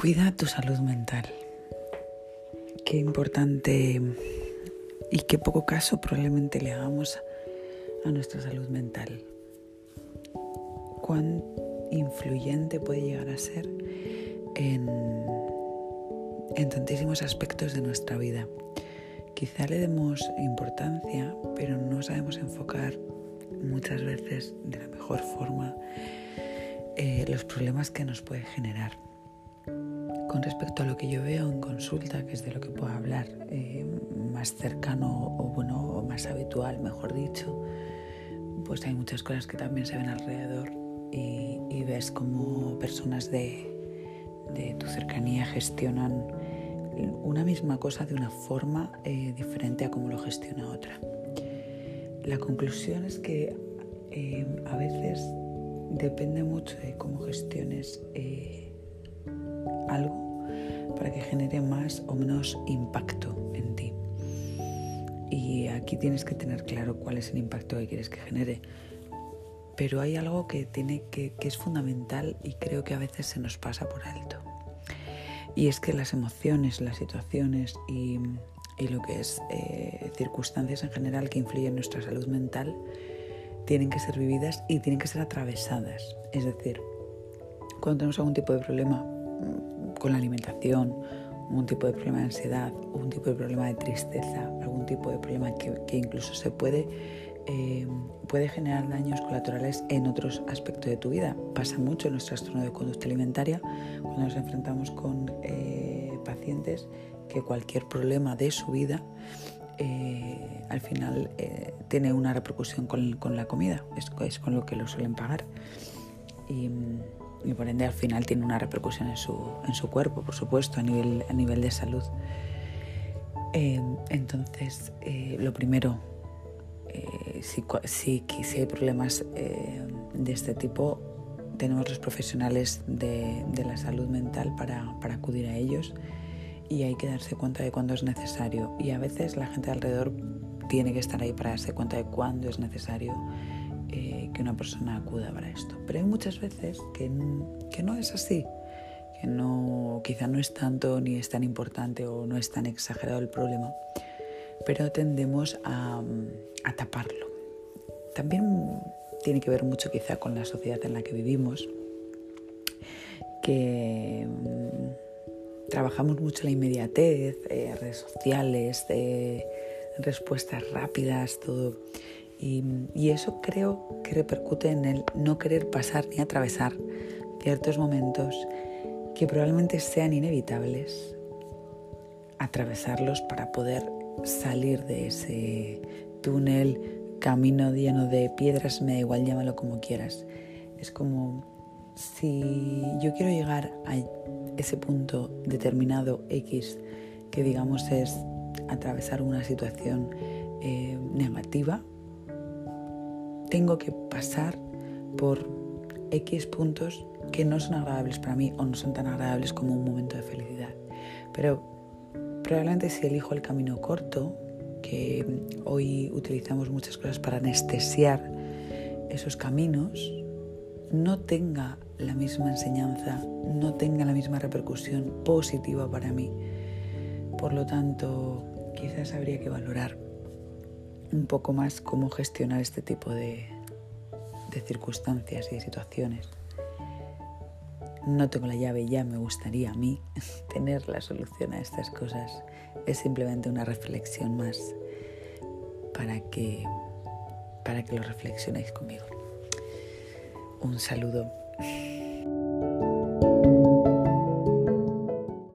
Cuida tu salud mental. Qué importante y qué poco caso probablemente le hagamos a nuestra salud mental. Cuán influyente puede llegar a ser en, tantísimos aspectos de nuestra vida. Quizá le demos importancia, pero no sabemos enfocar muchas veces de la mejor forma eh, los problemas que nos puede generar. Con respecto a lo que yo veo en consulta, que es de lo que puedo hablar eh, más cercano o bueno, más habitual, mejor dicho, pues hay muchas cosas que también se ven alrededor y, ves como personas de, tu cercanía gestionan una misma cosa de una forma eh, diferente a como lo gestiona otra. La conclusión es que eh, a veces depende mucho de cómo gestiones algo para que genere más o menos impacto en ti. Y aquí tienes que tener claro cuál es el impacto que quieres que genere. Pero hay algo que, tiene que, es fundamental y creo que a veces se nos pasa por alto. Y es que las emociones, las situaciones y, lo que es eh, circunstancias en general que influyen en nuestra salud mental tienen que ser vividas y tienen que ser atravesadas. Es decir, cuando tenemos algún tipo de problema, con la alimentación, un tipo de problema de ansiedad, un tipo de problema de tristeza, algún tipo de problema que, incluso se puede, eh, puede generar daños colaterales en otros aspectos de tu vida. Pasa mucho en nuestro trastorno de conducta alimentaria cuando nos enfrentamos con eh, pacientes que cualquier problema de su vida eh, al final tiene una repercusión con, la comida, es, es, con lo que lo suelen pagar. Y, y por ende al final tiene una repercusión en su, en su cuerpo, por supuesto, a nivel, a nivel de salud. Eh, entonces, eh, lo primero, eh, si, si, si, hay problemas de este tipo, tenemos los profesionales de, de la salud mental para, para, acudir a ellos y hay que darse cuenta de cuándo es necesario. Y a veces la gente alrededor tiene que estar ahí para darse cuenta de cuándo es necesario eh, que una persona acuda para esto. Pero hay muchas veces que, que no es así, que no, quizá no es tanto ni es tan importante o no es tan exagerado el problema, pero tendemos a, a taparlo. También tiene que ver mucho quizá con la sociedad en la que vivimos, que mm, trabajamos mucho la inmediatez, eh, redes sociales, eh, respuestas rápidas, todo. Y, eso creo que repercute en el no querer pasar ni atravesar ciertos momentos que probablemente sean inevitables, atravesarlos para poder salir de ese túnel, camino lleno de piedras, me da igual, llámalo como quieras. Es como si yo quiero llegar a ese punto determinado X, que digamos es atravesar una situación eh, negativa, tengo que pasar por X puntos que no son agradables para mí o no son tan agradables como un momento de felicidad. Pero probablemente si elijo el camino corto, que hoy utilizamos muchas cosas para anestesiar esos caminos, no tenga la misma enseñanza, no tenga la misma repercusión positiva para mí. Por lo tanto, quizás habría que valorar un poco más cómo gestionar este tipo de, circunstancias y de situaciones. No tengo la llave, ya me gustaría a mí tener la solución a estas cosas. Es simplemente una reflexión más para que, para que lo reflexionéis conmigo. Un saludo.